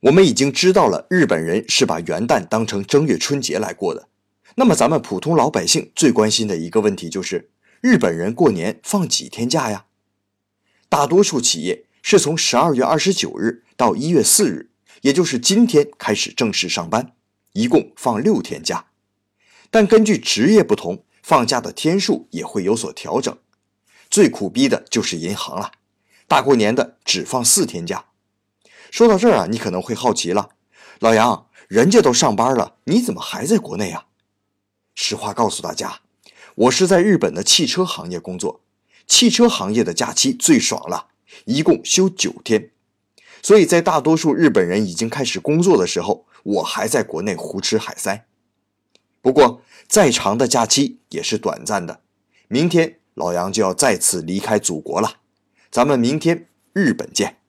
我们已经知道了日本人是把元旦当成正月春节来过的。那么，咱们普通老百姓最关心的一个问题就是：日本人过年放几天假呀？大多数企业是从十二月二十九日到一月四日，也就是今天开始正式上班，一共放六天假。但根据职业不同，放假的天数也会有所调整。最苦逼的就是银行了，大过年的只放四天假。说到这儿啊，你可能会好奇了，老杨，人家都上班了，你怎么还在国内啊？实话告诉大家，我是在日本的汽车行业工作，汽车行业的假期最爽了，一共休九天。所以在大多数日本人已经开始工作的时候，我还在国内胡吃海塞。不过，再长的假期也是短暂的，明天老杨就要再次离开祖国了。咱们明天日本见。